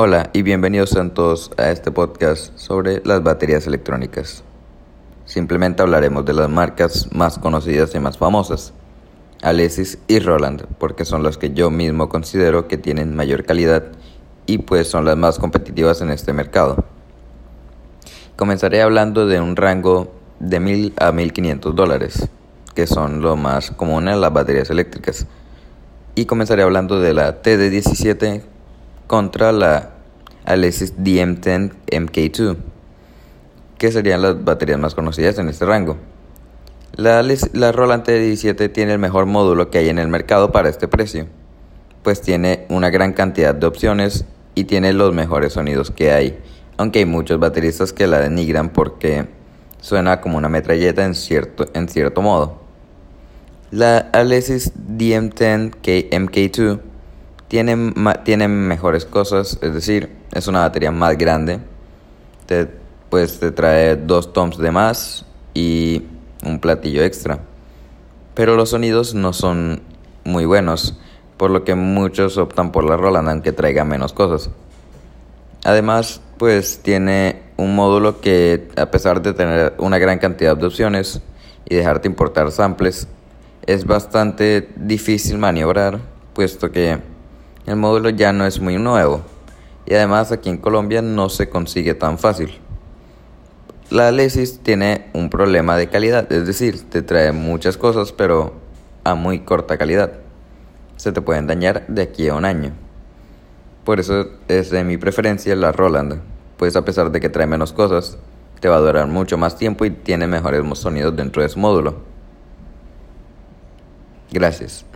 Hola y bienvenidos a todos a este podcast sobre las baterías electrónicas. Simplemente hablaremos de las marcas más conocidas y más famosas, Alesis y Roland, porque son las que yo mismo considero que tienen mayor calidad y pues son las más competitivas en este mercado. Comenzaré hablando de un rango de 1000 a 1500 dólares, que son lo más común en las baterías eléctricas. Y comenzaré hablando de la TD17 contra la Alesis DM10 MK2, que serían las baterías más conocidas en este rango. La, la Roland TD17 tiene el mejor módulo que hay en el mercado para este precio, pues tiene una gran cantidad de opciones y tiene los mejores sonidos que hay, aunque hay muchos bateristas que la denigran porque suena como una metralleta en cierto, en cierto modo. La Alesis DM10 MK2 tiene, tiene mejores cosas, es decir, es una batería más grande. Te, pues te trae dos toms de más y un platillo extra. Pero los sonidos no son muy buenos, por lo que muchos optan por la Roland aunque traiga menos cosas. Además, pues tiene un módulo que a pesar de tener una gran cantidad de opciones y dejarte importar samples, es bastante difícil maniobrar, puesto que el módulo ya no es muy nuevo y además aquí en Colombia no se consigue tan fácil. La Alesis tiene un problema de calidad, es decir, te trae muchas cosas pero a muy corta calidad. Se te pueden dañar de aquí a un año. Por eso es de mi preferencia la Roland, pues a pesar de que trae menos cosas, te va a durar mucho más tiempo y tiene mejores sonidos dentro de su módulo. Gracias.